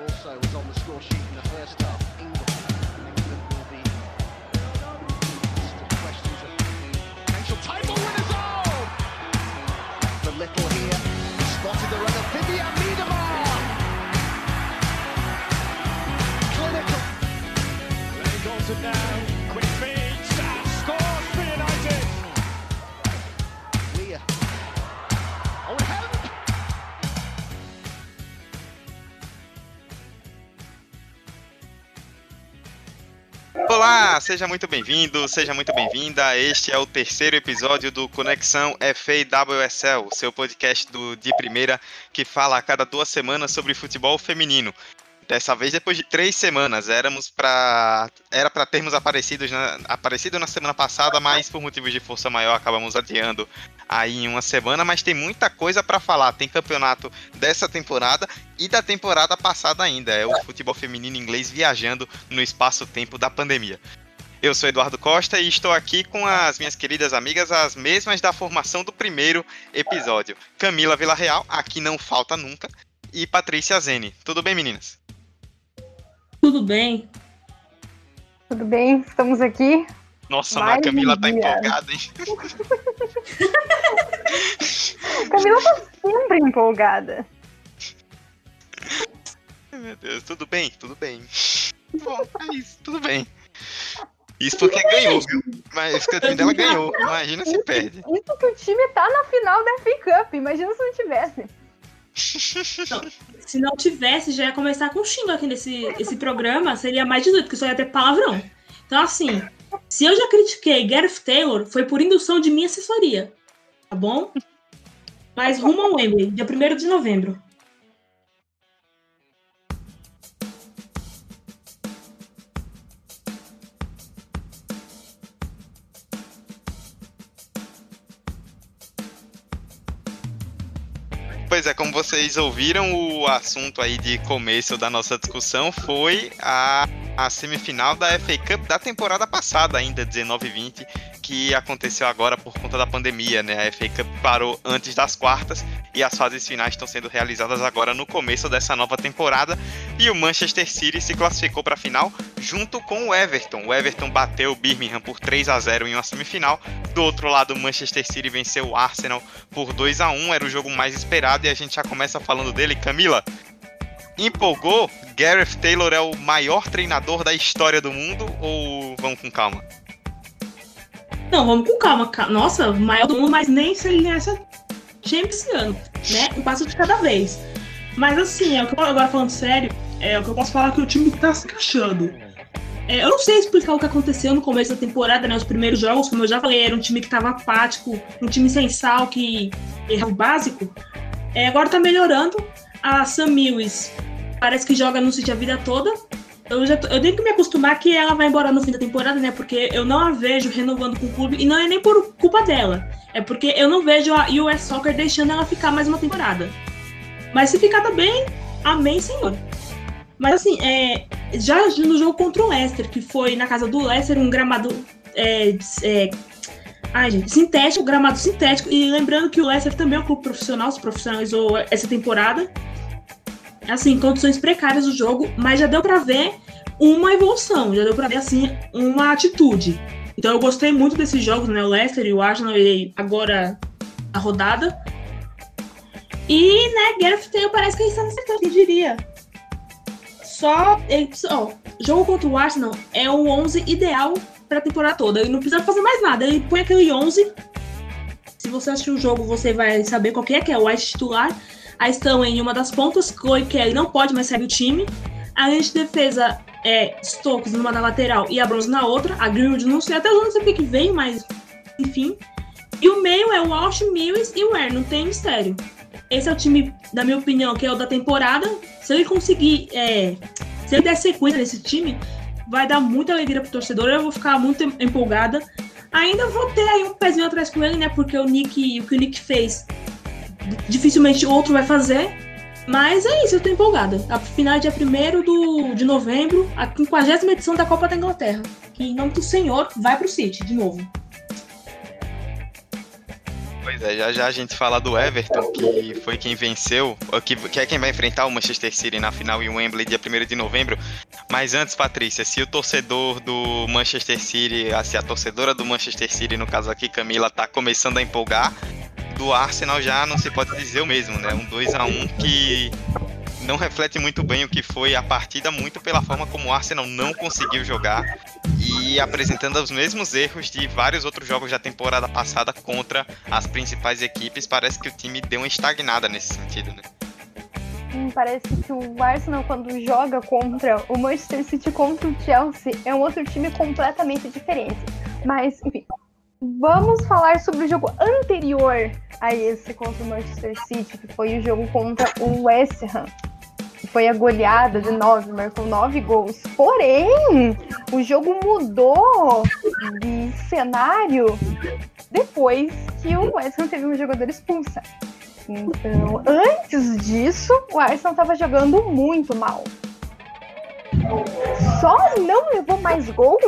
Also was on the score sheet in the first half. England, England will be questions of potential title winners. Oh, the little here spotted the run of Vivian Miedemar. Clinical. Lenny Goldson now, quick feed, Olá, seja muito bem-vindo, seja muito bem-vinda. Este é o terceiro episódio do Conexão FAWSL, seu podcast do de primeira que fala a cada duas semanas sobre futebol feminino. Dessa vez, depois de três semanas, éramos para era para termos aparecido na, aparecido na semana passada, mas por motivos de força maior acabamos adiando aí em uma semana. Mas tem muita coisa para falar. Tem campeonato dessa temporada e da temporada passada ainda. É o futebol feminino inglês viajando no espaço-tempo da pandemia. Eu sou Eduardo Costa e estou aqui com as minhas queridas amigas, as mesmas da formação do primeiro episódio. Camila Villarreal, aqui não falta nunca, e Patrícia Zene. Tudo bem, meninas? Tudo bem? Tudo bem? Estamos aqui. Nossa, Mais a Camila um tá dia. empolgada, hein? Camila tá sempre empolgada. Meu Deus, tudo bem, tudo bem. Bom, é isso, tudo bem. Isso porque ganhou, viu? Mas porque o time dela ganhou. Imagina se perde. Isso que o time tá na final da FA Cup. Imagina se não tivesse. Se não tivesse, já ia começar com xingo aqui nesse esse programa, seria mais 18, porque só ia ter palavrão. Então, assim, se eu já critiquei Gareth Taylor, foi por indução de minha assessoria. Tá bom? Mas rumo ao Wembley, dia 1 de novembro. Pois é, como vocês ouviram, o assunto aí de começo da nossa discussão foi a, a semifinal da FA Cup da temporada passada, ainda 19-20, que aconteceu agora por conta da pandemia, né? A FA Cup parou antes das quartas e as fases finais estão sendo realizadas agora no começo dessa nova temporada. E o Manchester City se classificou para a final junto com o Everton. O Everton bateu o Birmingham por 3 a 0 em uma semifinal. Do outro lado, o Manchester City venceu o Arsenal por 2 a 1 Era o jogo mais esperado e a gente já começa falando dele. Camila, empolgou? Gareth Taylor é o maior treinador da história do mundo ou vamos com calma? Não, vamos com calma. ca- Nossa, maior do mundo, mas nem se ele nessa Champions esse ano, né? Um passo de cada vez. Mas assim, é o que eu, agora falando sério, é o que eu posso falar que o time tá se encaixando. É, eu não sei explicar o que aconteceu no começo da temporada, né? Os primeiros jogos, como eu já falei, era um time que tava apático, um time sem sal, que errava o básico. É, agora tá melhorando. A Sam Mills parece que joga no City a vida toda. Eu, já tô- eu tenho que me acostumar que ela vai embora no fim da temporada, né? Porque eu não a vejo renovando com o clube. E não é nem por culpa dela. É porque eu não vejo a US Soccer deixando ela ficar mais uma temporada. Mas se ficar também, amém, senhor. Mas assim, é, já no jogo contra o Leicester, que foi na casa do Leicester, um gramado. É, é, ai, gente, sintético, gramado sintético. E lembrando que o Leicester também é um clube profissional, se profissionalizou essa temporada. Assim, condições precárias do jogo, mas já deu pra ver uma evolução, já deu pra ver, assim, uma atitude. Então eu gostei muito desses jogos, né? O Leicester e o Arsenal, e agora a rodada. E, né, Gareth Taylor parece que ele está nessa quem diria. Só, ó, jogo contra o Arsenal é o 11 ideal pra temporada toda. Ele não precisa fazer mais nada. Ele põe aquele 11. Se você assistir o jogo, você vai saber qual que é, que é o White titular. Aí estão em uma das pontas, Chloe Kelly não pode mais sair do time. A de defesa é Stokes numa da lateral e a Bronze na outra. A Greenwood não sei, até não sei que veio, mas enfim. E o meio é o Walsh, Mills e o Ware, não tem mistério. Esse é o time, na minha opinião, que é o da temporada. Se ele conseguir, é, se ele der sequência nesse time, vai dar muita alegria pro torcedor. Eu vou ficar muito em- empolgada. Ainda vou ter aí um pezinho atrás com ele, né? Porque o Nick, o que o Nick fez, dificilmente outro vai fazer. Mas é isso, eu tô empolgada. A final é dia 1 do, de novembro, a 50 edição da Copa da Inglaterra. Que em nome do Senhor vai pro City de novo. Pois é, já já a gente fala do Everton, que foi quem venceu, que, que é quem vai enfrentar o Manchester City na final em Wembley, dia 1 de novembro. Mas antes, Patrícia, se o torcedor do Manchester City, se a torcedora do Manchester City, no caso aqui, Camila, tá começando a empolgar, do Arsenal já não se pode dizer o mesmo, né? Um 2 a 1 que não reflete muito bem o que foi a partida, muito pela forma como o Arsenal não conseguiu jogar e apresentando os mesmos erros de vários outros jogos da temporada passada contra as principais equipes. Parece que o time deu uma estagnada nesse sentido, né? Hum, parece que o Arsenal, quando joga contra o Manchester City contra o Chelsea, é um outro time completamente diferente. Mas, enfim, vamos falar sobre o jogo anterior a esse contra o Manchester City, que foi o jogo contra o West Ham foi a goleada de nove, marcou nove gols. Porém, o jogo mudou de cenário depois que o West teve um jogador expulsa. Então, antes disso, o Arsenal estava jogando muito mal. Só não levou mais gol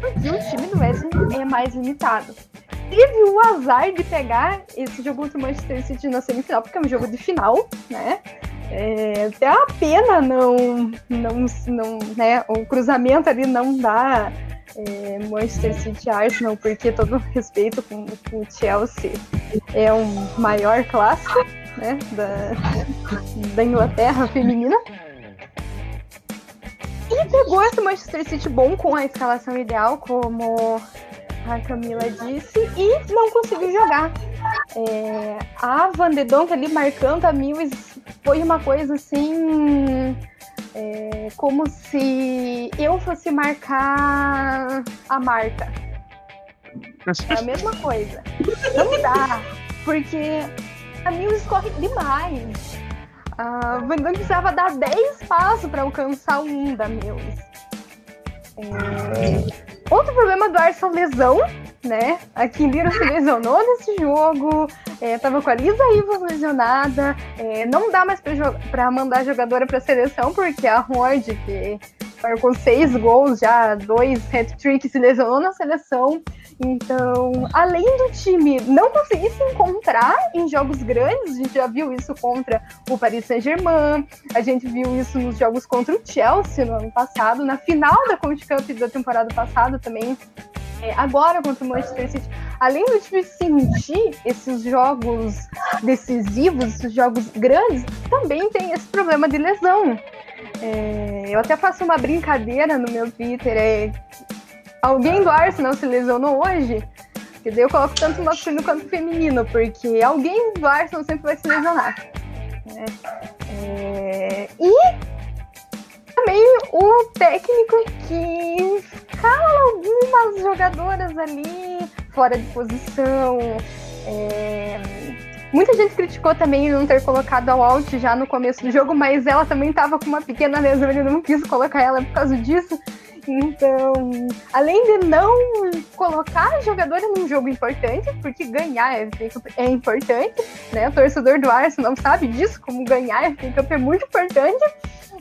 porque o time do West é mais limitado. Teve o azar de pegar esse jogo contra o Manchester City na semifinal, porque é um jogo de final, né? É, até a pena não, não, não, né? O cruzamento ali não dá é, Manchester City Arsenal, porque todo respeito com, com, o Chelsea é um maior clássico, né? Da, da Inglaterra feminina. E pegou esse Manchester City bom com a escalação ideal, como a Camila disse, e não conseguiu jogar. É, a Van de Donk ali marcando a Mills foi uma coisa assim. É, como se eu fosse marcar a marca. É a mesma coisa. Não dá, porque a Mills corre demais. A Van Damme precisava dar 10 passos para alcançar um da Mills. É... Outro problema do Arson lesão, né? A Kindira se lesionou nesse jogo, é, tava com a Lisa Ivas lesionada, é, não dá mais para mandar jogadora para seleção, porque a Rod, que marcou seis gols já, dois hat-tricks, se lesionou na seleção. Então, além do time não conseguir se encontrar em jogos grandes, a gente já viu isso contra o Paris Saint-Germain, a gente viu isso nos jogos contra o Chelsea no ano passado, na final da Conte Cup da temporada passada também, é, agora contra o Manchester City. Além do time sentir esses jogos decisivos, esses jogos grandes, também tem esse problema de lesão. É, eu até faço uma brincadeira no meu Twitter, é alguém do Arsenal se lesionou hoje? Que daí eu coloco tanto masculino quanto feminino, porque alguém do Arsenal sempre vai se lesionar. Né? É... E também o técnico que cala algumas jogadoras ali fora de posição. É... Muita gente criticou também não ter colocado a Walt já no começo do jogo, mas ela também estava com uma pequena lesão, ele não quis colocar ela por causa disso. Então, além de não colocar a jogadora num jogo importante, porque ganhar é, é importante, né? O torcedor do Arsenal sabe disso, como ganhar a FA Cup é muito importante,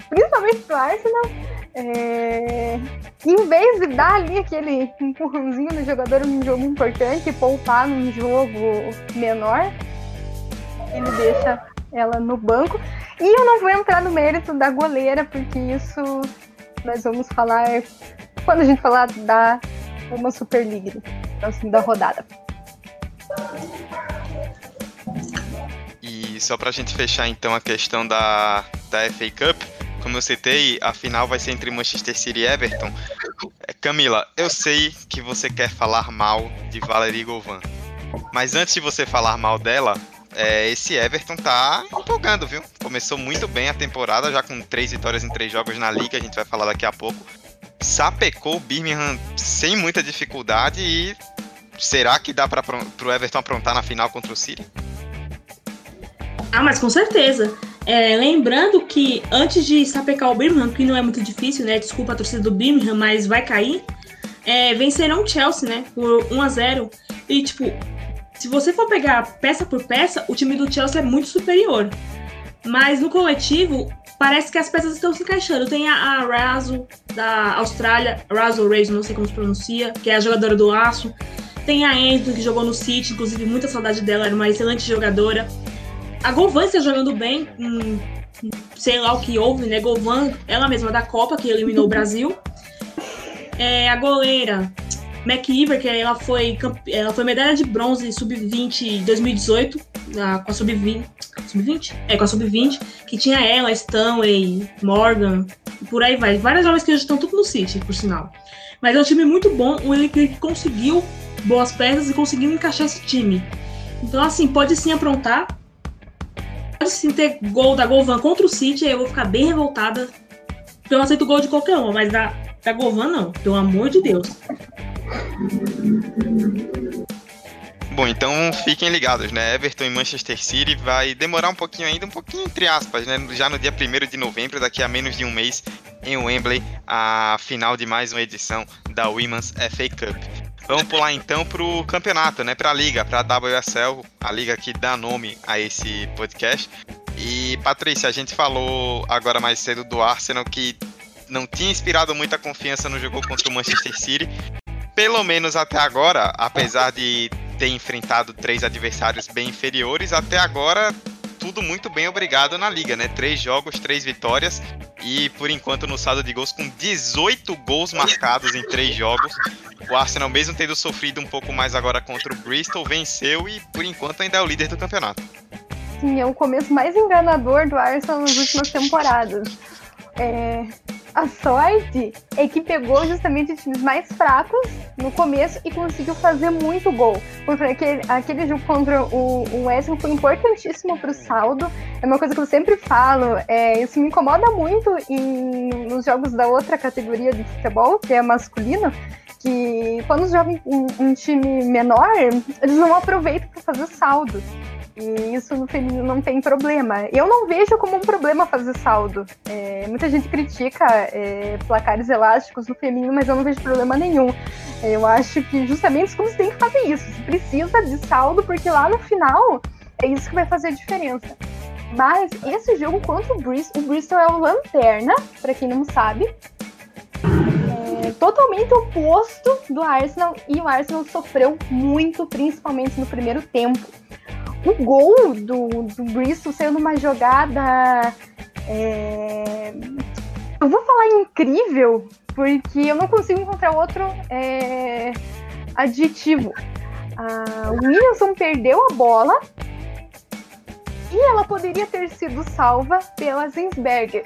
principalmente pro Arsenal. É... Em vez de dar ali aquele empurrãozinho no jogador num jogo importante poupar num jogo menor, ele deixa ela no banco. E eu não vou entrar no mérito da goleira, porque isso nós vamos falar quando a gente falar da uma Super League, assim, da rodada. E só para a gente fechar então a questão da, da FA Cup, como eu citei, a final vai ser entre Manchester City e Everton. É, Camila, eu sei que você quer falar mal de Valerie Govan, mas antes de você falar mal dela, é, esse Everton tá empolgando, viu? Começou muito bem a temporada, já com três vitórias em três jogos na liga, a gente vai falar daqui a pouco. Sapecou o Birmingham sem muita dificuldade e será que dá para o Everton aprontar na final contra o City? Ah, mas com certeza. É, lembrando que antes de sapecar o Birmingham, que não é muito difícil, né? Desculpa a torcida do Birmingham, mas vai cair. É, vencerão o Chelsea, né? Por 1 a 0 E, tipo, se você for pegar peça por peça, o time do Chelsea é muito superior. Mas no coletivo, parece que as peças estão se encaixando. Tem a, a Razo, da Austrália, Razo Reis, não sei como se pronuncia, que é a jogadora do Aço. Tem a Enzo, que jogou no City, inclusive muita saudade dela, era uma excelente jogadora. A Govan está jogando bem, hum, sei lá o que houve, né? Govan, ela mesma da Copa, que eliminou o Brasil. É, a goleira, McIver, que ela foi, ela foi medalha de bronze sub-20 2018, com a sub-20. Sub-20? É, com a sub-20, que tinha ela, Stanley, Morgan, e por aí vai. Várias jovens que estão tudo no City, por sinal. Mas é um time muito bom, o elenco que conseguiu boas peças e conseguiu encaixar esse time. Então, assim, pode sim aprontar. Pode sim ter gol da Govan contra o City, aí eu vou ficar bem revoltada. Eu aceito gol de qualquer uma, mas da, da Govan não, pelo amor de Deus. Bom, então fiquem ligados, né? Everton e Manchester City vai demorar um pouquinho ainda, um pouquinho entre aspas, né? Já no dia 1 de novembro, daqui a menos de um mês, em Wembley, a final de mais uma edição da Women's FA Cup. Vamos pular então para o campeonato, né? Para a liga, para a WSL, a liga que dá nome a esse podcast. E Patrícia, a gente falou agora mais cedo do Arsenal que não tinha inspirado muita confiança no jogo contra o Manchester City. Pelo menos até agora, apesar de ter enfrentado três adversários bem inferiores, até agora tudo muito bem obrigado na liga, né? Três jogos, três vitórias e por enquanto no saldo de gols com 18 gols marcados em três jogos. O Arsenal, mesmo tendo sofrido um pouco mais agora contra o Bristol, venceu e por enquanto ainda é o líder do campeonato. Sim, é o começo mais enganador do Arsenal nas últimas temporadas. É, a sorte é que pegou justamente times mais fracos no começo e conseguiu fazer muito gol. Porque aquele, aquele jogo contra o, o West Ham foi importantíssimo para o saldo. É uma coisa que eu sempre falo. É, isso me incomoda muito em, nos jogos da outra categoria de futebol, que é masculino que quando jogam um, um time menor, eles não aproveitam para fazer saldo. E isso no feminino não tem problema. Eu não vejo como um problema fazer saldo. É, muita gente critica é, placares elásticos no feminino, mas eu não vejo problema nenhum. Eu acho que justamente os clubes têm que fazer isso. Se precisa de saldo, porque lá no final é isso que vai fazer a diferença. Mas esse jogo contra o Bristol, o Bristol é o lanterna, para quem não sabe. É totalmente oposto do Arsenal e o Arsenal sofreu muito, principalmente no primeiro tempo o gol do, do Bristol saiu numa jogada. É... Eu vou falar incrível, porque eu não consigo encontrar outro é... adjetivo. A Williamson perdeu a bola e ela poderia ter sido salva pela Zinsberger.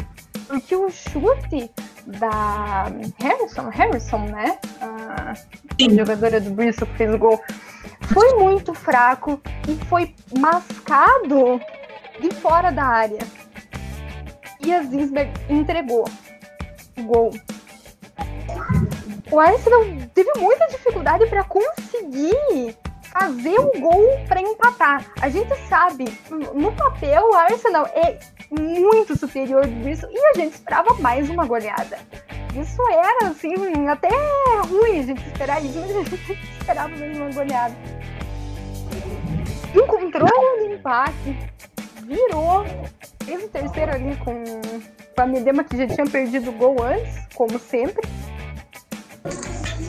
Porque o chute da Harrison, Harrison, né? A jogadora do Bristol que fez o gol foi muito fraco e foi mascado de fora da área. E a Zinsberg entregou o gol. O Arsenal teve muita dificuldade para conseguir fazer um gol para empatar. A gente sabe, no papel, o Arsenal é muito superior disso e a gente esperava mais uma goleada. Isso era, assim, até ruim a gente esperar isso, mas a gente esperava mais uma goleada encontrou um empate, virou, fez o terceiro ali com, com a Medema que já tinha perdido o gol antes, como sempre.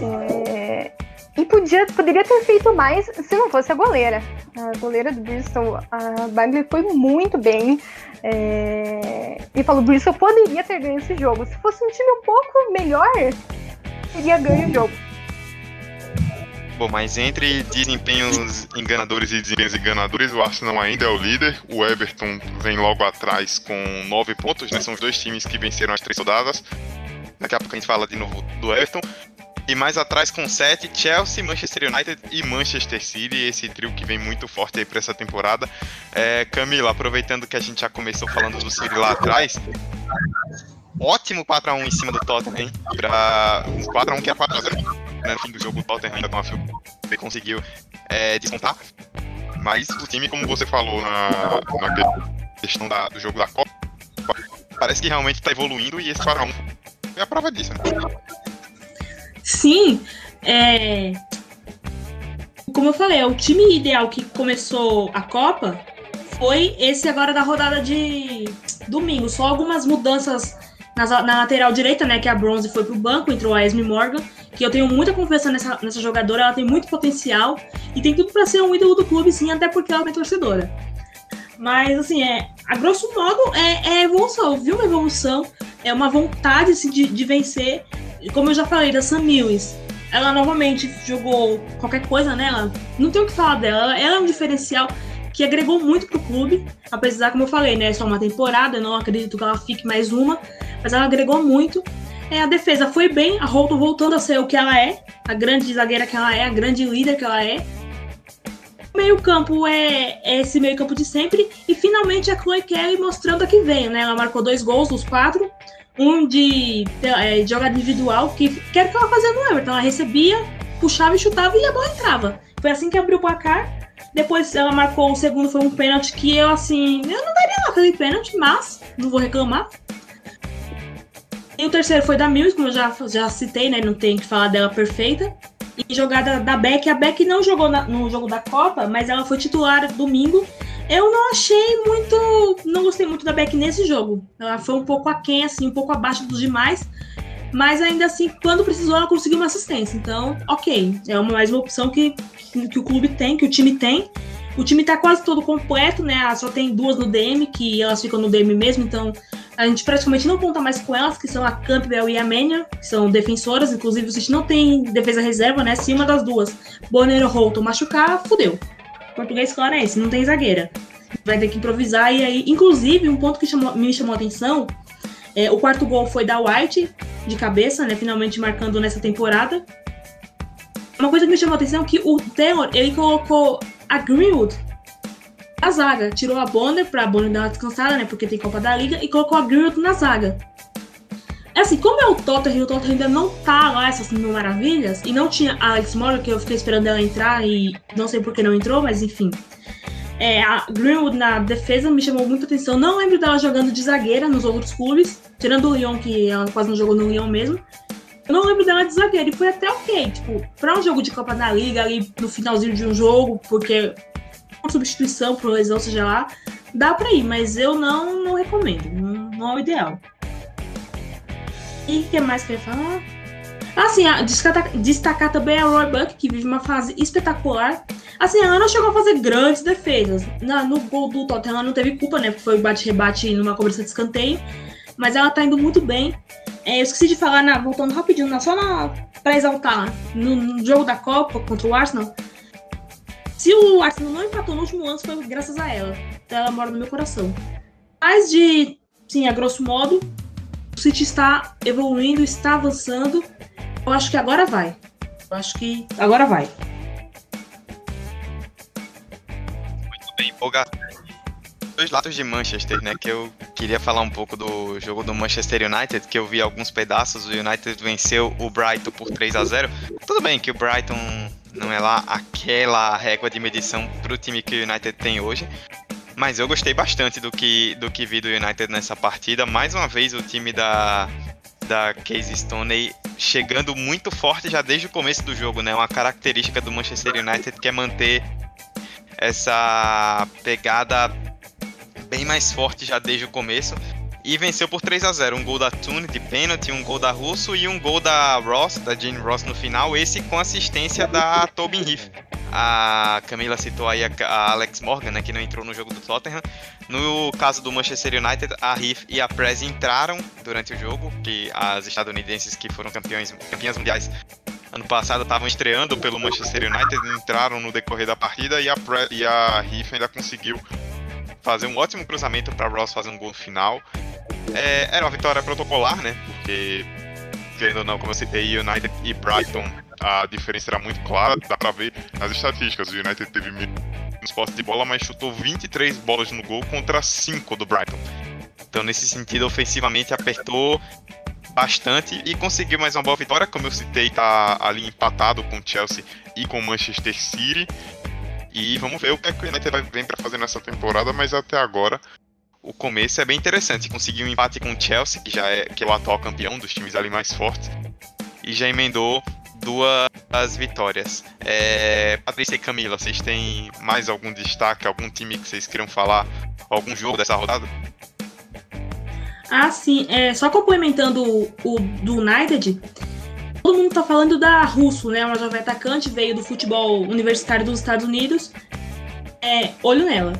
É, e podia, poderia ter feito mais se não fosse a goleira. A goleira do Bristol, a Bagley, foi muito bem. É, e falou: Bristol poderia ter ganho esse jogo. Se fosse um time um pouco melhor, teria ganho o jogo. Bom, mas entre desempenhos enganadores e desempenhos enganadores, o Arsenal ainda é o líder. O Everton vem logo atrás com nove pontos, né? São os dois times que venceram as três rodadas. Daqui a pouco a gente fala de novo do Everton. E mais atrás com sete, Chelsea, Manchester United e Manchester City, esse trio que vem muito forte aí para essa temporada. É, Camila, aproveitando que a gente já começou falando do City lá atrás, ótimo 4x1 em cima do Tottenham, hein? Pra um 4x1 que é 4x0 né, no fim do jogo o Tottenham ainda conseguiu é, descontar. Mas o time, como você falou na, na questão da, do jogo da Copa, parece que realmente está evoluindo e esse 4x1 é a prova disso. Né? Sim, é... como eu falei, é o time ideal que começou a Copa foi esse agora da rodada de domingo. Só algumas mudanças na, na lateral direita, né? Que a Bronze foi pro banco, entrou a Esme Morgan que eu tenho muita confiança nessa, nessa jogadora, ela tem muito potencial e tem tudo para ser um ídolo do clube, sim, até porque ela é torcedora. Mas, assim, é, a grosso modo, é, é evolução. Eu vi uma evolução, é uma vontade assim, de, de vencer. Como eu já falei, da Sam Lewis. Ela novamente jogou qualquer coisa, né? Ela, não tem o que falar dela. Ela, é um diferencial que agregou muito pro clube. Apesar, como eu falei, né? É só uma temporada, não acredito que ela fique mais uma. Mas ela agregou muito. É, a defesa foi bem, a Holton voltando a ser o que ela é, a grande zagueira que ela é, a grande líder que ela é meio-campo é, é, esse meio-campo de sempre. E finalmente a Chloe Kelly mostrando a que veio, né? Ela marcou dois gols dos quatro. Um de, é, de jogada individual, que, que era o que ela fazia no Everton. Ela recebia, puxava e chutava e a bola entrava. Foi assim que abriu o placar. Depois ela marcou o segundo, foi um pênalti que eu, assim, eu não daria lá aquele pênalti, mas não vou reclamar. E o terceiro foi da Mills, como eu já, já citei, né? Não tem que falar dela perfeita e jogada da Beck. A Beck não jogou na, no jogo da Copa, mas ela foi titular domingo. Eu não achei muito. Não gostei muito da Beck nesse jogo. Ela foi um pouco aquém, assim, um pouco abaixo dos demais. Mas ainda assim, quando precisou, ela conseguiu uma assistência. Então, ok. É uma, mais uma opção que, que o clube tem, que o time tem. O time tá quase todo completo, né? Só tem duas no DM, que elas ficam no DM mesmo, então a gente praticamente não conta mais com elas, que são a Campbell e a Mania, que são defensoras. Inclusive, o City não tem defesa reserva, né? Se uma das duas, Bonner ou Holton, machucar, fudeu. Português claro é esse, não tem zagueira. Vai ter que improvisar. E aí, inclusive, um ponto que chamou, me chamou a atenção é, o quarto gol foi da White, de cabeça, né? Finalmente marcando nessa temporada. Uma coisa que me chamou a atenção é que o Taylor, ele colocou a Greenwood a zaga. Tirou a Bonner pra Bonner dar uma descansada, né? Porque tem Copa da Liga, e colocou a Greenwood na zaga. É assim, como é o Tottenham e o Tottenham ainda não tá lá essas mil maravilhas, e não tinha a Alex Moore, que eu fiquei esperando ela entrar e não sei por que não entrou, mas enfim. É, a Greenwood na defesa me chamou muita atenção. Não lembro dela jogando de zagueira nos outros clubes, tirando o Lyon, que ela quase não jogou no Lyon mesmo. Eu não lembro dela de zagueira e foi até ok. Tipo, pra um jogo de Copa da Liga, ali no finalzinho de um jogo, porque uma substituição por lesão, seja lá, dá para ir, mas eu não, não recomendo. Não, não é o ideal. O que mais que eu ia falar? Assim, destacar, destacar também a Roy Buck, que vive uma fase espetacular. Assim, ela não chegou a fazer grandes defesas. Na, no gol do Tottenham ela não teve culpa, né? Porque foi bate-rebate numa cobrança de escanteio. Mas ela tá indo muito bem. É, eu esqueci de falar, na, voltando rapidinho, na, só na, pra exaltar, no, no jogo da Copa contra o Arsenal, se o Arsenal não empatou no último lance, foi graças a ela. Então ela mora no meu coração. Mas de, sim, a grosso modo, o City está evoluindo, está avançando. Eu acho que agora vai. Eu acho que agora vai. Muito bem, empolgado. Dois lados de Manchester, né? Que eu queria falar um pouco do jogo do Manchester United, que eu vi alguns pedaços. O United venceu o Brighton por 3 a 0 Tudo bem que o Brighton não é lá aquela régua de medição para o time que o United tem hoje. Mas eu gostei bastante do que, do que vi do United nessa partida. Mais uma vez o time da, da Casey Stoney chegando muito forte já desde o começo do jogo, né? Uma característica do Manchester United que é manter essa pegada bem mais forte já desde o começo e venceu por 3 a 0 Um gol da Tune de pênalti, um gol da Russo e um gol da Ross, da Jane Ross no final, esse com assistência da Tobin Heath. A Camila citou aí a, Alex Morgan, né, que não entrou no jogo do Tottenham. No caso do Manchester United, a Heath e a Prez entraram durante o jogo, que as estadunidenses que foram campeões, campeãs mundiais ano passado estavam estreando pelo Manchester United, entraram no decorrer da partida e a, Pre e a Heath ainda conseguiu fazer um ótimo cruzamento para Ross fazer um gol final. É, era uma vitória protocolar, né? Porque, querendo ou não, como eu citei, United e Brighton, a diferença era muito clara, dá pra ver nas estatísticas. O United teve menos posse de bola, mas chutou 23 bolas no gol contra 5 do Brighton. Então, nesse sentido, ofensivamente apertou bastante e conseguiu mais uma boa vitória. Como eu citei, tá ali empatado com o Chelsea e com o Manchester City. E vamos ver o que, é que o United vem para fazer nessa temporada, mas até agora o começo é bem interessante. Conseguiu um empate com o Chelsea, que já é, que é o atual campeão dos times ali mais fortes, e já emendou duas vitórias. É, Patrícia e Camila, vocês têm mais algum destaque, algum time que vocês queiram falar, algum jogo dessa rodada? Ah, sim. É, só complementando o, o do United, todo mundo tá falando da Russo, né? Uma jovem atacante, veio do futebol universitário dos Estados Unidos. É, olho nela.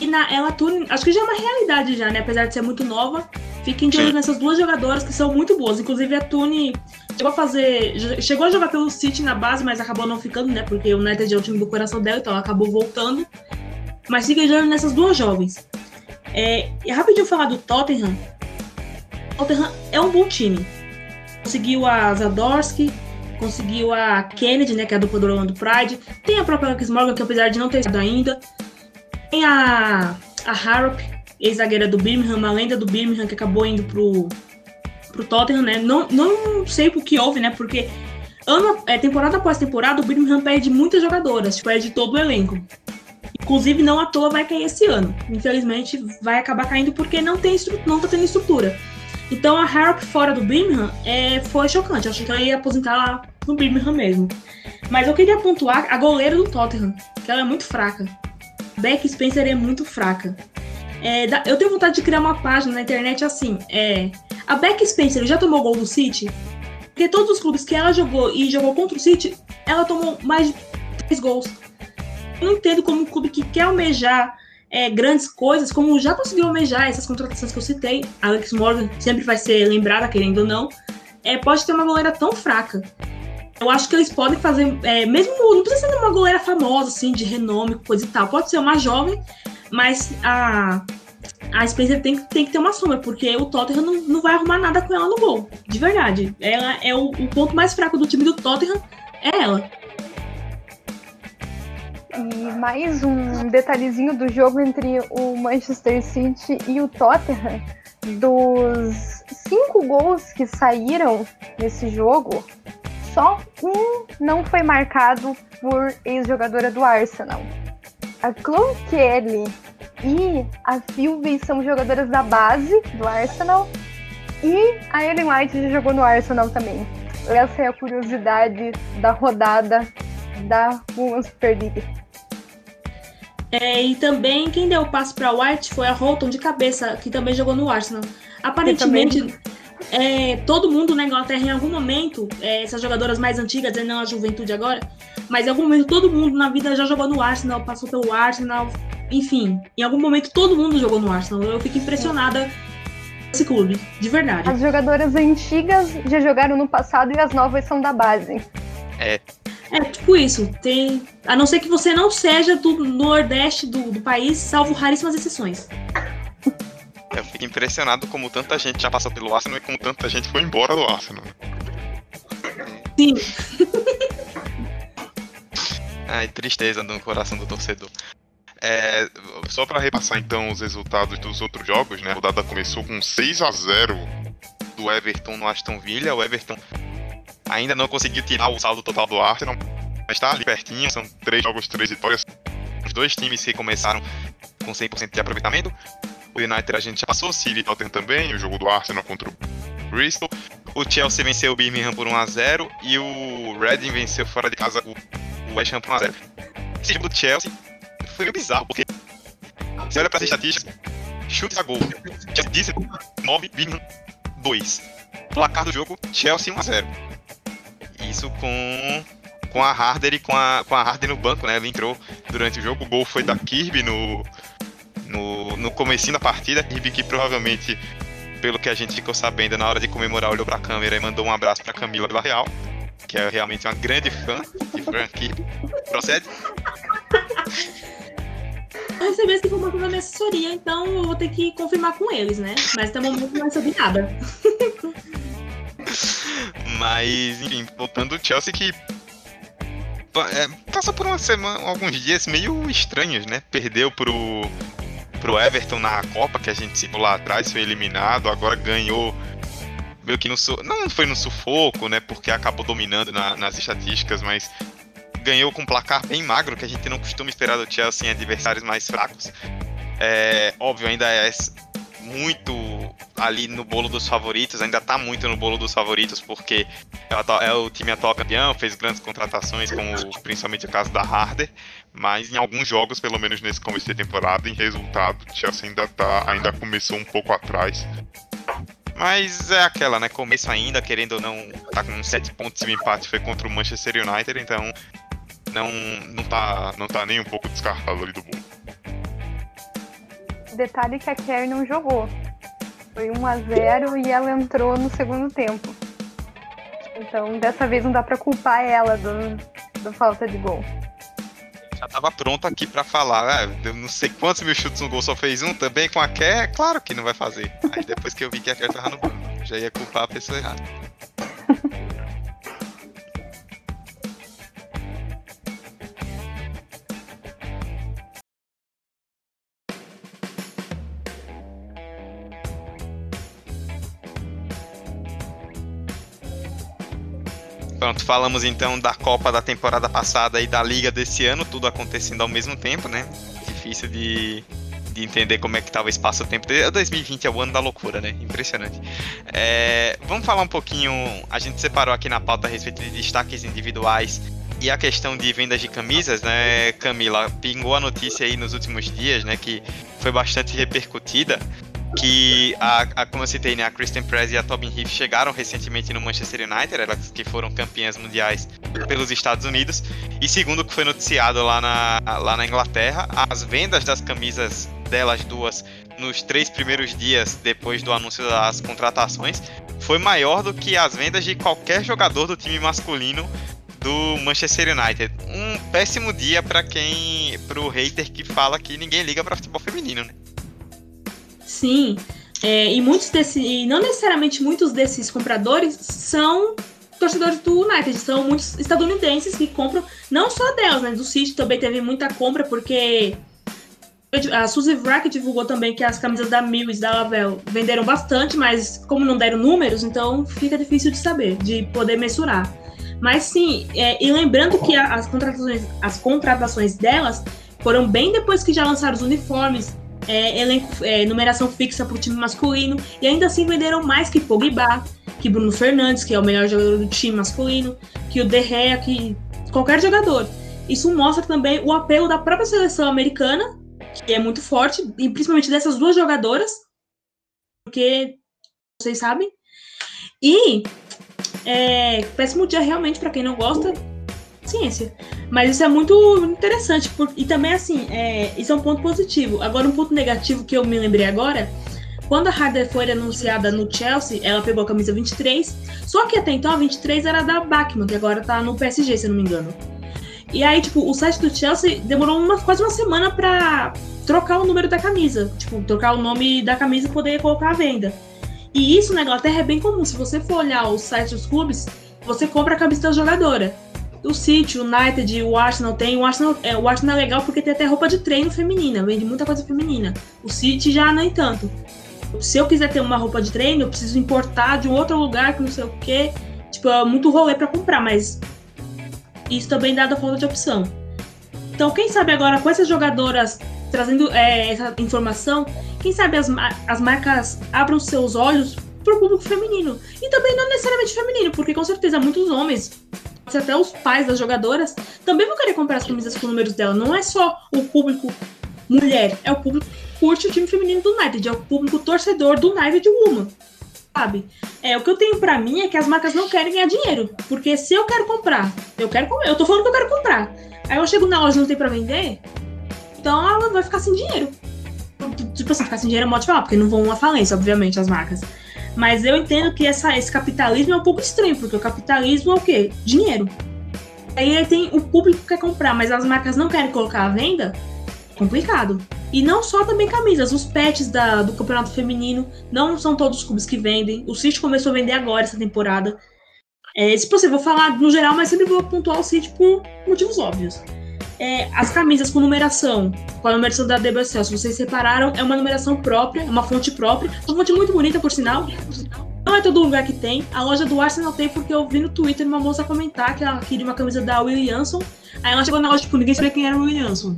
E na ela Tune, acho que já é uma realidade já, né? Apesar de ser muito nova. Fiquem de olho nessas duas jogadoras que são muito boas. Inclusive a Tune chegou a fazer. Chegou a jogar pelo City na base, mas acabou não ficando, né? Porque o United é o time do coração dela, então ela acabou voltando. Mas fiquem de olho nessas duas jovens. É, e rapidinho falar do Tottenham. O Tottenham é um bom time. Conseguiu a Zadorsky, conseguiu a Kennedy, né, que é a dupla do Orlando Pride. Tem a própria Alex Morgan, que apesar de não ter sido ainda. Tem a, a Harrop, ex-zagueira do Birmingham, uma lenda do Birmingham que acabou indo pro, pro Tottenham, né? Não, não sei o que houve, né? Porque ano, é, temporada após temporada o Birmingham perde muitas jogadoras, perde todo o elenco. Inclusive, não à toa vai cair esse ano. Infelizmente, vai acabar caindo porque não, tem não tá tendo estrutura. Então, a Harrop fora do Birmingham é, foi chocante. Eu achei que ela ia aposentar lá no Birmingham mesmo. Mas eu queria pontuar a goleira do Tottenham, que ela é muito fraca. Beck Spencer é muito fraca. É, eu tenho vontade de criar uma página na internet assim. É, a Beck Spencer já tomou gol do City? Porque todos os clubes que ela jogou e jogou contra o City, ela tomou mais de três gols. Eu não entendo como um clube que quer almejar é, grandes coisas, como já conseguiu almejar essas contratações que eu citei, Alex Morgan sempre vai ser lembrada, querendo ou não, é, pode ter uma goleira tão fraca. Eu acho que eles podem fazer, é, mesmo não precisa ser uma goleira famosa, assim, de renome, coisa e tal. Pode ser uma jovem, mas a, a Spencer tem, que- tem que ter uma sombra, porque o Tottenham não, não vai arrumar nada com ela no gol. De verdade. Ela é o, o ponto mais fraco do time do Tottenham, é ela. E mais um detalhezinho do jogo entre o Manchester City e o Tottenham. Dos cinco gols que saíram nesse jogo, só um não foi marcado por ex-jogadora do Arsenal. A Chloe Kelly e a Philby são jogadoras da base do Arsenal. E a Ellen White já jogou no Arsenal também. Essa é a curiosidade da rodada da Women's Super League. É, e também quem deu o passe para White foi a Holton de cabeça, que também jogou no Arsenal. Aparentemente, é, todo mundo na Inglaterra, em algum momento, é, essas jogadoras mais antigas, e não a juventude agora, mas em algum momento todo mundo na vida já jogou no Arsenal, passou pelo Arsenal, enfim, em algum momento todo mundo jogou no Arsenal. Eu fico impressionada com esse clube, de verdade. As jogadoras antigas já jogaram no passado e as novas são da base. É tipo isso, tem. A não ser que você não seja do Nordeste do, do país, salvo raríssimas exceções. Eu fico impressionado como tanta gente já passou pelo Arsenal e como tanta gente foi embora do Arsenal. Sim, Ai, tristeza no coração do torcedor. É, Só para repassar então os resultados dos outros jogos, né? A rodada começou com 6 a 0 do Everton no Aston Villa. O Everton ainda não conseguiu tirar o saldo total do Arsenal, mas tá ali pertinho. São três jogos, três vitórias. os dois times que começaram com 100% de aproveitamento. O United a gente já passou, o City também, o jogo do Arsenal contra o Bristol. O Chelsea venceu o Birmingham por 1x0 e o Reading venceu fora de casa o o West Ham por 1x0. Esse jogo do Chelsea foi meio bizarro, porque você olha para as estatísticas, chutes a gol, Chelsea 19, Birmingham 2. Placar do jogo, Chelsea 1x0. Isso com, com a Harder e com a, com a Harder no banco, né? Ele entrou durante o jogo, o gol foi da Kirby no, no, no comecinho da partida, que provavelmente pelo que a gente ficou sabendo na hora de comemorar, olhou pra câmera e mandou um abraço pra Camila Vila Real, que é realmente uma grande fã de Frank. Procede? eu recebi essa informação da minha assessoria, então eu vou ter que confirmar com eles, né? Mas até o momento não recebi nada. Mas, enfim, voltando o Chelsea que é, passou por uma semana, alguns dias meio estranhos, né? Perdeu pro, pro Everton na Copa, que a gente citou lá atrás, foi eliminado, agora ganhou meio que no não foi no sufoco, né? Porque acabou dominando na- nas estatísticas, mas ganhou com um placar bem magro, que a gente não costuma esperar do Chelsea em adversários mais fracos. É, óbvio, ainda é muito ali no bolo dos favoritos, ainda tá muito no bolo dos favoritos, porque é é o time atual campeão, fez grandes contratações, como principalmente o caso da Harder, Mas em alguns jogos, pelo menos nesse começo de temporada, em resultado, o Chelsea ainda, tá, ainda começou um pouco atrás. Mas é aquela, né? Começo ainda, querendo ou não, tá com 7 pontos de empate, foi contra o Manchester United, então não, não, tá, não tá nem um pouco descartado ali do bolo. Detalhe que a Kerry não jogou. Foi 1 a 0 e ela entrou no segundo tempo. Então dessa vez não dá pra culpar ela do, da falta de gol. Já tava pronto aqui pra falar, eu não sei quantos mil chutes no gol só fez um, também com a Kerr, claro que não vai fazer. Aí depois que eu vi que a Kerr tava no banco, já ia culpar a pessoa errada. Pronto, falamos então da Copa da temporada passada e da Liga desse ano, tudo acontecendo ao mesmo tempo, né? Difícil de, de entender como é que tá o espaço-tempo. 2020 é o ano da loucura, né? Impressionante. É, vamos falar um pouquinho. A gente separou aqui na pauta a respeito de destaques individuais e a questão de vendas de camisas, né? Camila, pingou a notícia aí nos últimos dias, né? Que foi bastante repercutida que a, a, como eu citei, né, a Kristen Press e a Tobin Heath chegaram recentemente no Manchester United, elas que foram campeãs mundiais pelos Estados Unidos. E segundo o que foi noticiado lá na, lá na Inglaterra, as vendas das camisas delas duas nos três primeiros dias depois do anúncio das contratações foi maior do que as vendas de qualquer jogador do time masculino do Manchester United. Um péssimo dia para quem, pro hater que fala que ninguém liga para futebol feminino, né? Sim. É, e muitos desses, e não necessariamente muitos desses compradores são torcedores do United, são muitos estadunidenses que compram, não só delas, né? Do City também teve muita compra, porque a Suzy Vrack divulgou também que as camisas da Mills da Lavelle venderam bastante, mas como não deram números, então fica difícil de saber, de poder mensurar. Mas sim, é, e lembrando que as contratações, as contratações delas foram bem depois que já lançaram os uniformes, é, elenco, é, numeração fixa para o time masculino, e ainda assim venderam mais que Pogba, que Bruno Fernandes, que é o melhor jogador do time masculino, que o De Gea, que qualquer jogador. Isso mostra também o apelo da própria seleção americana, que é muito forte, e principalmente dessas duas jogadoras, porque vocês sabem. E é, péssimo dia realmente para quem não gosta, ciência. Mas isso é muito interessante. Por, e também, assim, é, isso é um ponto positivo. Agora, um ponto negativo que eu me lembrei agora. Quando a Harder foi anunciada no Chelsea, ela pegou a camisa 23. Só que até então a 23 era da Bachmann, que agora tá no PSG, se eu não me engano. E aí, tipo, o site do Chelsea demorou uma, quase uma semana pra trocar o número da camisa. Tipo, trocar o nome da camisa e poder colocar à venda. E isso na Inglaterra é bem comum. Se você for olhar os sites dos clubes, você compra a camisa da jogadora o City, o United, o Arsenal tem. O Arsenal, é, o Arsenal é legal porque tem até roupa de treino feminina, vende muita coisa feminina. O City já nem tanto. Se eu quiser ter uma roupa de treino, eu preciso importar de um outro lugar que não sei o que. Tipo, é muito rolê para comprar, mas isso também dá da falta de opção. Então, quem sabe agora com essas jogadoras trazendo é, essa informação, quem sabe as, as marcas abram seus olhos pro público feminino. E também não necessariamente feminino, porque com certeza muitos homens até os pais das jogadoras também vão querer comprar as camisas com números dela. Não é só o público mulher, é o público que curte o time feminino do United, é o público torcedor do United Woman. Sabe? É, o que eu tenho para mim é que as marcas não querem ganhar dinheiro. Porque se eu quero comprar, eu quero eu tô falando que eu quero comprar. Aí eu chego na loja e não tem pra vender, então ela vai ficar sem dinheiro. Tipo assim, ficar sem dinheiro é modo de falar, porque não vão à falência, obviamente, as marcas. Mas eu entendo que essa, esse capitalismo é um pouco estranho, porque o capitalismo é o quê? Dinheiro. Aí tem o público que quer comprar, mas as marcas não querem colocar à venda. Complicado. E não só também camisas, os pets da, do campeonato feminino não são todos os clubes que vendem. O City começou a vender agora essa temporada. É, se possível, vou falar no geral, mas sempre vou pontuar o City por motivos óbvios. É, as camisas com numeração, com a numeração da DBCL, se vocês separaram, é uma numeração própria, é uma fonte própria, uma fonte muito bonita, por sinal. Não é todo lugar que tem. A loja do Arsenal tem porque eu vi no Twitter uma moça comentar que ela queria uma camisa da Williamson. Aí ela chegou na loja, tipo, ninguém sabia quem era o Williamson.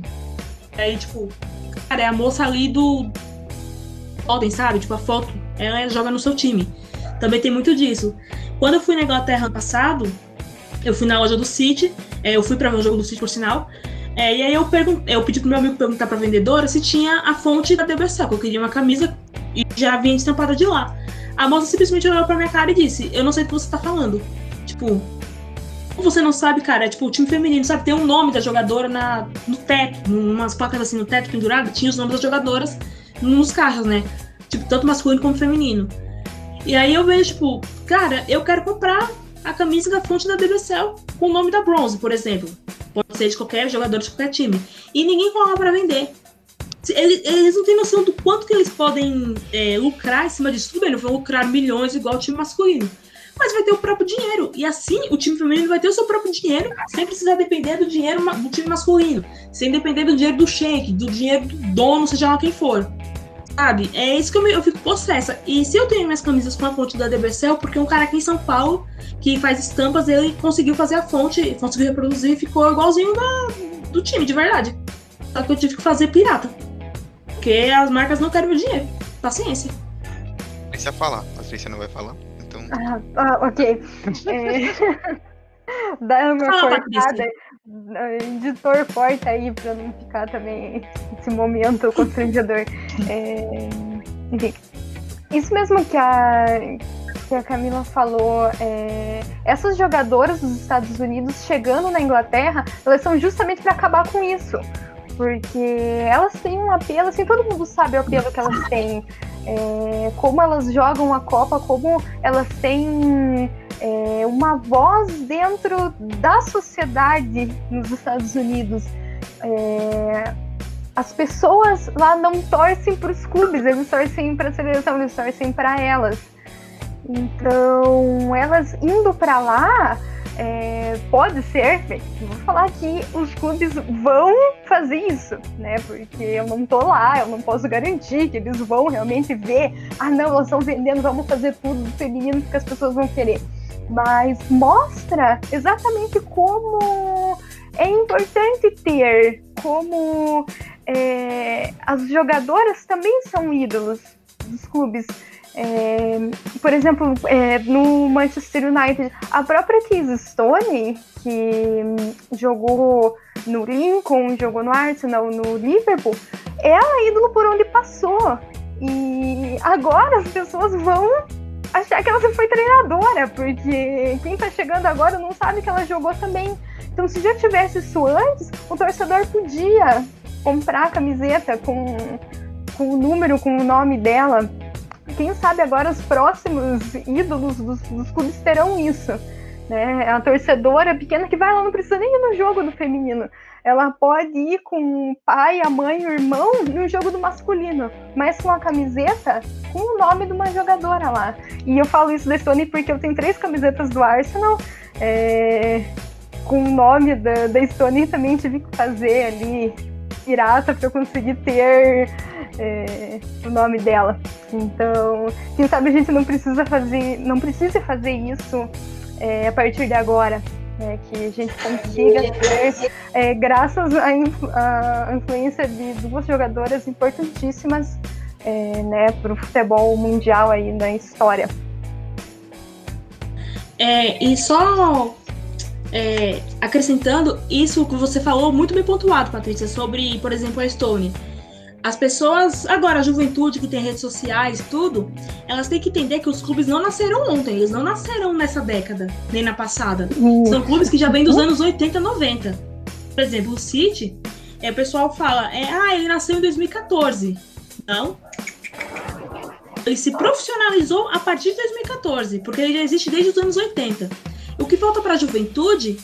Aí, tipo, cara, é a moça ali do. Podem, sabe? Tipo, a foto, ela joga no seu time. Também tem muito disso. Quando eu fui na Inglaterra ano passado, eu fui na loja do City, é, eu fui para ver o jogo do City, por sinal. É, e aí eu, eu pedi pro meu amigo perguntar pra vendedora se tinha a fonte da DBC, que eu queria uma camisa e já vinha estampada de lá. A moça simplesmente olhou pra minha cara e disse: Eu não sei o que você tá falando. Tipo, você não sabe, cara, é tipo, o time feminino, sabe? Tem um nome da jogadora na, no teto, umas placas assim no teto pendurado, tinha os nomes das jogadoras nos carros, né? Tipo, tanto masculino como feminino. E aí eu vejo, tipo, cara, eu quero comprar a camisa da fonte da DBCL com o nome da Bronze, por exemplo. Pode ser de qualquer jogador de qualquer time. E ninguém coloca pra vender. Eles, eles, não têm noção do quanto que eles podem é, lucrar em cima disso. Tudo bem, não vão lucrar milhões igual o time masculino. Mas vai ter o próprio dinheiro. E assim, o time feminino vai ter o seu próprio dinheiro, sem precisar depender do dinheiro do time masculino. Sem depender do dinheiro do shake, do dinheiro do dono, seja lá quem for. Sabe? É isso que eu, me, eu fico possessa. E se eu tenho minhas camisas com a fonte da DBCL, porque um cara aqui em São Paulo, que faz estampas, ele conseguiu fazer a fonte, conseguiu reproduzir e ficou igualzinho da, do time, de verdade. Só que eu tive que fazer pirata. Porque as marcas não querem meu dinheiro. Paciência. Patrícia falar. A Patrícia não vai falar. Então. Ah, ah ok. É... Dá uma Fala, cortada. Editor corta aí pra não ficar também esse momento constrangedor. É... Enfim. Isso mesmo que a, que a Camila falou, é... essas jogadoras dos Estados Unidos chegando na Inglaterra, elas são justamente para acabar com isso porque elas têm um apelo, assim, todo mundo sabe o apelo que elas têm, é, como elas jogam a Copa, como elas têm é, uma voz dentro da sociedade nos Estados Unidos. É, as pessoas lá não torcem para os clubes, eles torcem para a seleção, eles torcem para elas. Então, elas indo para lá, é, pode ser, vou falar que os clubes vão fazer isso, né? Porque eu não tô lá, eu não posso garantir que eles vão realmente ver, ah não, nós estamos vendendo, vamos fazer tudo feminino que as pessoas vão querer. Mas mostra exatamente como é importante ter, como é, as jogadoras também são ídolos dos clubes. É, por exemplo, é, no Manchester United, a própria Keys Stone, que jogou no Lincoln, jogou no Arsenal, no Liverpool, ela é ídolo por onde passou. E agora as pessoas vão achar que ela foi treinadora, porque quem tá chegando agora não sabe que ela jogou também. Então, se já tivesse isso antes, o torcedor podia comprar a camiseta com, com o número, com o nome dela quem sabe agora os próximos ídolos dos, dos clubes terão isso. Né? A torcedora pequena que vai lá, não precisa nem ir no jogo do feminino. Ela pode ir com o pai, a mãe, o irmão no jogo do masculino, mas com a camiseta com o nome de uma jogadora lá. E eu falo isso da Stone porque eu tenho três camisetas do Arsenal. É, com o nome da, da Stone também tive que fazer ali pirata para eu conseguir ter é, o nome dela. Então, quem sabe a gente não precisa fazer, não precisa fazer isso é, a partir de agora. É, que a gente consiga ter, é, graças à influ influência de duas jogadoras importantíssimas é, né, para o futebol mundial aí na história. É, e só é, acrescentando isso que você falou, muito bem pontuado, Patrícia, sobre, por exemplo, a Stone. As pessoas, agora a juventude que tem redes sociais e tudo, elas têm que entender que os clubes não nasceram ontem, eles não nasceram nessa década, nem na passada. São clubes que já vêm dos anos 80, 90. Por exemplo, o City, é, o pessoal fala, é, ah, ele nasceu em 2014. Não. Ele se profissionalizou a partir de 2014, porque ele já existe desde os anos 80. O que falta para a juventude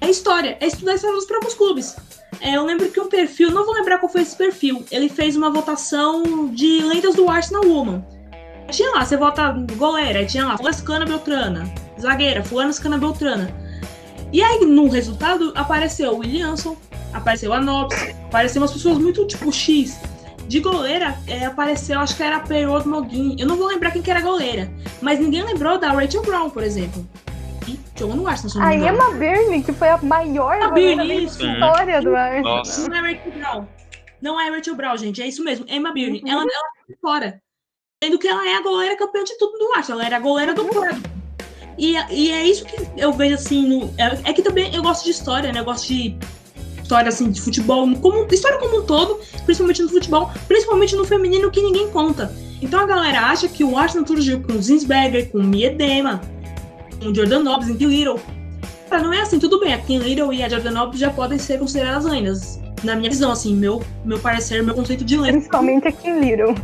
é história, é estudar a história dos próprios clubes. É, eu lembro que um perfil, não vou lembrar qual foi esse perfil, ele fez uma votação de lendas do Arsenal Woman. Tinha lá, você vota goleira, tinha lá, Scana Beltrana, zagueira, fulana Scana Beltrana. E aí, no resultado, apareceu o Williamson, apareceu a Nobs, apareceu umas pessoas muito tipo X. De goleira, é, apareceu, acho que era a Perot Moguin. Eu não vou lembrar quem que era goleira, mas ninguém lembrou da Rachel Brown, por exemplo jogou no Arsenal. A Emma Byrne, que foi a maior a Byrne, história do Arsenal. Nossa. Não é Rachel Brown. Não é Rachel Brown, gente. É isso mesmo. Emma Byrne. Uhum. Ela, ela tá fora. Sendo que ela é a goleira campeã de tudo do Arsenal. Ela era a goleira do Porto. E, e é isso que eu vejo assim. No, é, é, que também eu gosto de história, né? Eu gosto de história assim de futebol, como, história como um todo, principalmente no futebol, principalmente no feminino que ninguém conta. Então a galera acha que o Arsenal surgiu com o Zinsberger, com o Miedema, com o Jordan Nobbs e o Little. Cara, não é assim, tudo bem, a Kim Little e a Jordan Nobbs já podem ser consideradas lendas. Na minha visão, assim, meu, meu parecer, meu conceito de lenda. Principalmente a Kim Little.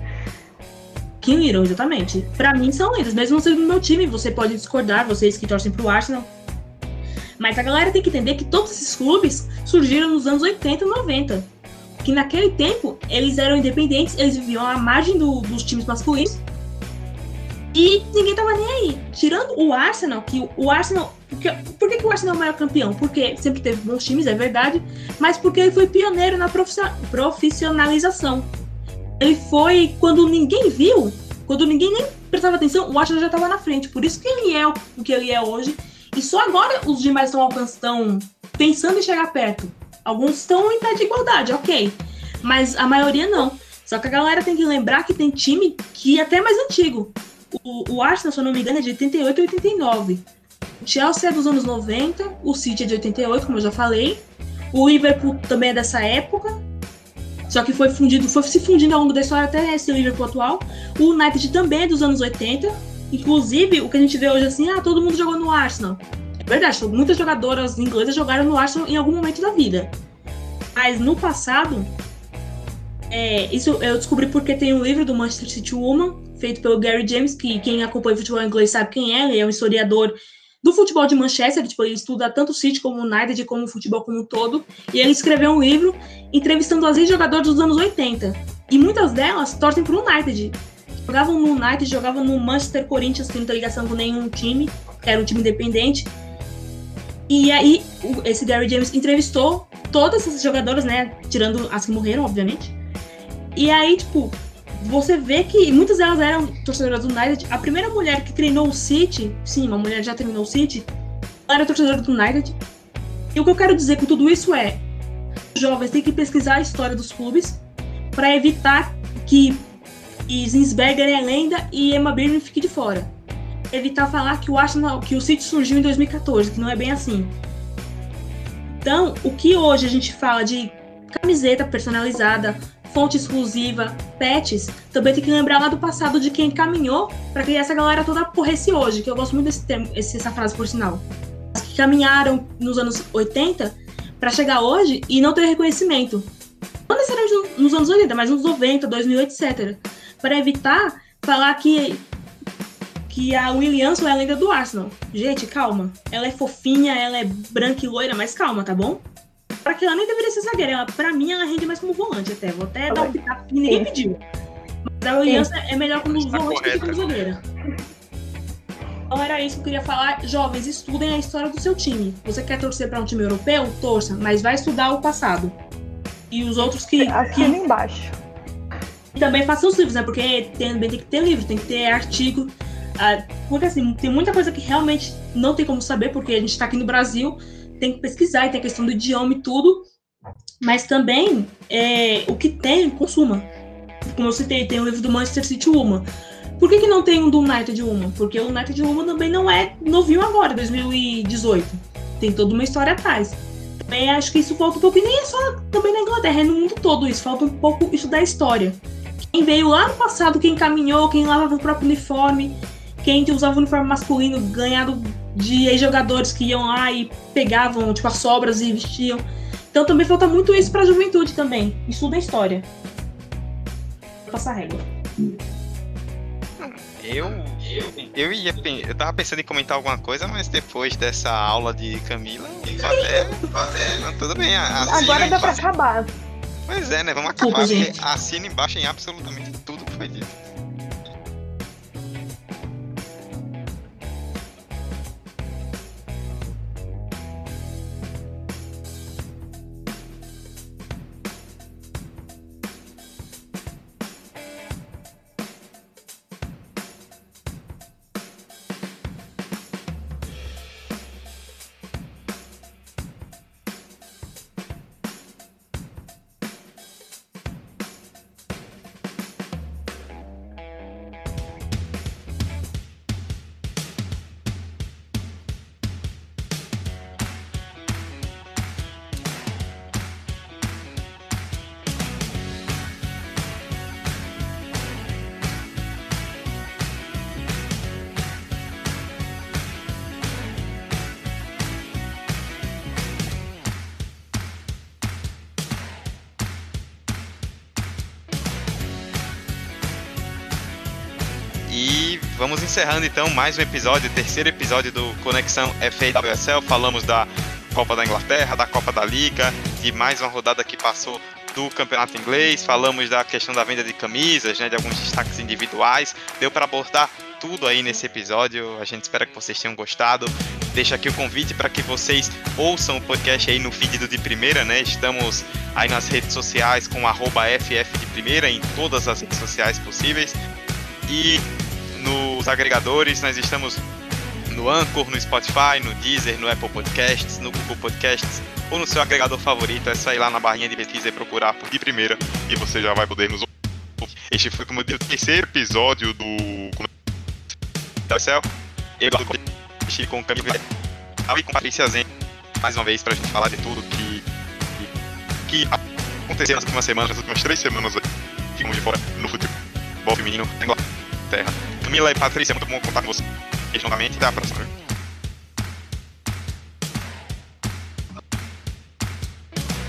Kim Little, exatamente. Pra mim são lendas, mesmo sendo do meu time, você pode discordar, vocês que torcem pro Arsenal. Mas a galera tem que entender que todos esses clubes surgiram nos anos 80 e 90. Que naquele tempo eles eram independentes, eles viviam à margem do- dos times masculinos. E ninguém tava nem aí. Tirando o Arsenal, que o- Arsenal. Porque, por que, que o Arsenal é o maior campeão? Porque sempre teve bons times, é verdade. Mas porque ele foi pioneiro na profissionalização. Ele foi quando ninguém viu, quando ninguém nem prestava atenção, o Arsenal já estava na frente. Por isso que ele é o que ele é hoje. E só agora os demais estão alcançando, pensando em chegar perto. Alguns estão em pé de igualdade, ok. Mas a maioria não. Só que a galera tem que lembrar que tem time que é até mais antigo. O, o Arsenal, se eu não me engano, é de 88 e 89. O Chelsea é dos anos 90, o City é de 88, como eu já falei. O Liverpool também é dessa época. Só que foi fundido, foi se fundindo ao longo da história até esse Liverpool atual. O United também é dos anos 80. Inclusive, o que a gente vê hoje assim, ah, todo mundo jogou no Arsenal. É verdade, muitas jogadoras inglesas jogaram no Arsenal em algum momento da vida. Mas no passado, é, isso eu descobri porque tem um livro do Manchester City Woman, feito pelo Gary James, que quem acompanha futebol inglês sabe quem é, ele é um historiador do futebol de Manchester, tipo, ele estuda tanto o City como o United, como o futebol como um todo, e ele escreveu um livro entrevistando as ex-jogadoras dos anos 80. E muitas delas torcem pro United. Jogavam no United, jogavam no Manchester Corinthians, que não tem ligação com nenhum time, que era um time independente. E aí, o- esse Gary James entrevistou todas essas jogadoras, né? Tirando as que morreram, obviamente. E aí, tipo, você vê que muitas delas eram torcedoras do United. A primeira mulher que treinou o City, sim, uma mulher já treinou o City, ela era torcedora do United. E o que eu quero dizer com tudo isso é: os jovens têm que pesquisar a história dos clubes para evitar que Zinsberger é lenda e Emma Birman fique de fora. Evitar falar que o Arsenal, que o City surgiu em 2014, que não é bem assim. Então, o que hoje a gente fala de camiseta personalizada, fonte exclusiva, pets, também tem que lembrar lá do passado de quem caminhou para que essa galera toda porresse hoje, que eu gosto muito desse termo, essa frase por sinal. As que caminharam nos anos 80 para chegar hoje e não ter reconhecimento. Não necessariamente nos anos 80, mas nos 90, 2000, etc. Para evitar falar que que a Williamson é a lenda do Arsenal. Gente, calma. Ela é fofinha, ela é branca e loira, mas calma, tá bom? Pra que ela nem deveria ser zagueira. Ela, pra mim, ela rende mais como volante até. Vou até dar um pitaco que ninguém pediu. Mas a Williamson é melhor como Está volante do que correta. como zagueira. Então era isso que eu queria falar. Jovens, estudem a história do seu time. Você quer torcer pra um time europeu? Torça, mas vai estudar o passado. E os outros que, que Assina embaixo. e também faça os livros, né? Porque também tem que ter livro, tem que ter artigo. ah, porque assim, tem muita coisa que realmente não tem como saber, porque a gente tá aqui no Brasil, tem que pesquisar, e tem a questão do idioma e tudo. Mas também, é, o que tem, consuma. Como eu citei, tem o livro do Manchester City Woman. Por que, que não tem um do United Woman? Porque o United Woman também não é novinho agora, 2018. Tem toda uma história atrás. Também acho que isso falta um pouco, e nem é só também na Inglaterra, é no mundo todo isso. Falta um pouco isso da história. Quem veio lá no passado, quem caminhou, quem lavava o próprio uniforme, quem usava o uniforme masculino ganhado de ex-jogadores que iam lá e pegavam tipo, as sobras e vestiam. Então também falta muito isso pra juventude também. Estuda a história. Passar a régua. Eu, eu ia eu tava pensando em comentar alguma coisa, mas depois dessa aula de Camila, tudo bem, a- Agora dá pra embaixo. acabar. Pois é, né? Vamos Desculpa, acabar, porque assina embaixo em absolutamente tudo que foi dito. Vamos encerrando então mais um episódio, terceiro episódio do Conexão FAWSL. Falamos da Copa da Inglaterra, da Copa da Liga, de mais uma rodada que passou do campeonato inglês, falamos da questão da venda de camisas, né, de alguns destaques individuais. Deu para abordar tudo aí nesse episódio. A gente espera que vocês tenham gostado. Deixa aqui o convite para que vocês ouçam o podcast aí no feed do De Primeira, né? Estamos aí nas redes sociais com FF de Primeira, em todas as redes sociais possíveis. E nos agregadores, nós estamos no Anchor, no Spotify, no Deezer, no Apple Podcasts, no Google Podcasts ou no seu agregador favorito. É só ir lá na barrinha de pesquisa e procurar por de primeira e você já vai poder nos ouvir. Este foi, como eu disse, o terceiro episódio do da Céu. Eu com o Camilo e com a Patrícia Zen mais uma vez pra gente falar de tudo que, que, que aconteceu nas últimas semanas, nas últimas três semanas ficamos de fora no futebol feminino na Inglaterra. Camila e Patrícia, muito bom contar com vocês novamente. Até a próxima.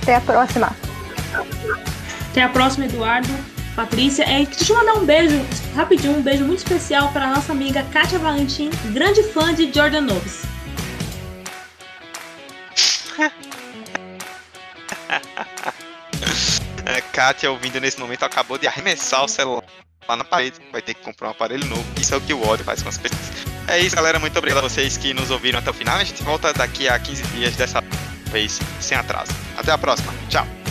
Até a próxima. Até a próxima, Eduardo. Patrícia. É, deixa eu mandar um beijo, rapidinho, um beijo muito especial para a nossa amiga Kátia Valentim, grande fã de Jordan Noves. é, Kátia, ouvindo nesse momento, acabou de arremessar o celular lá na parede. Vai ter que comprar um aparelho novo. Isso é o que o ódio faz com as pessoas. É isso, galera. Muito obrigado a vocês que nos ouviram até o final. A gente volta daqui a 15 dias, dessa vez sem atraso. Até a próxima. Tchau.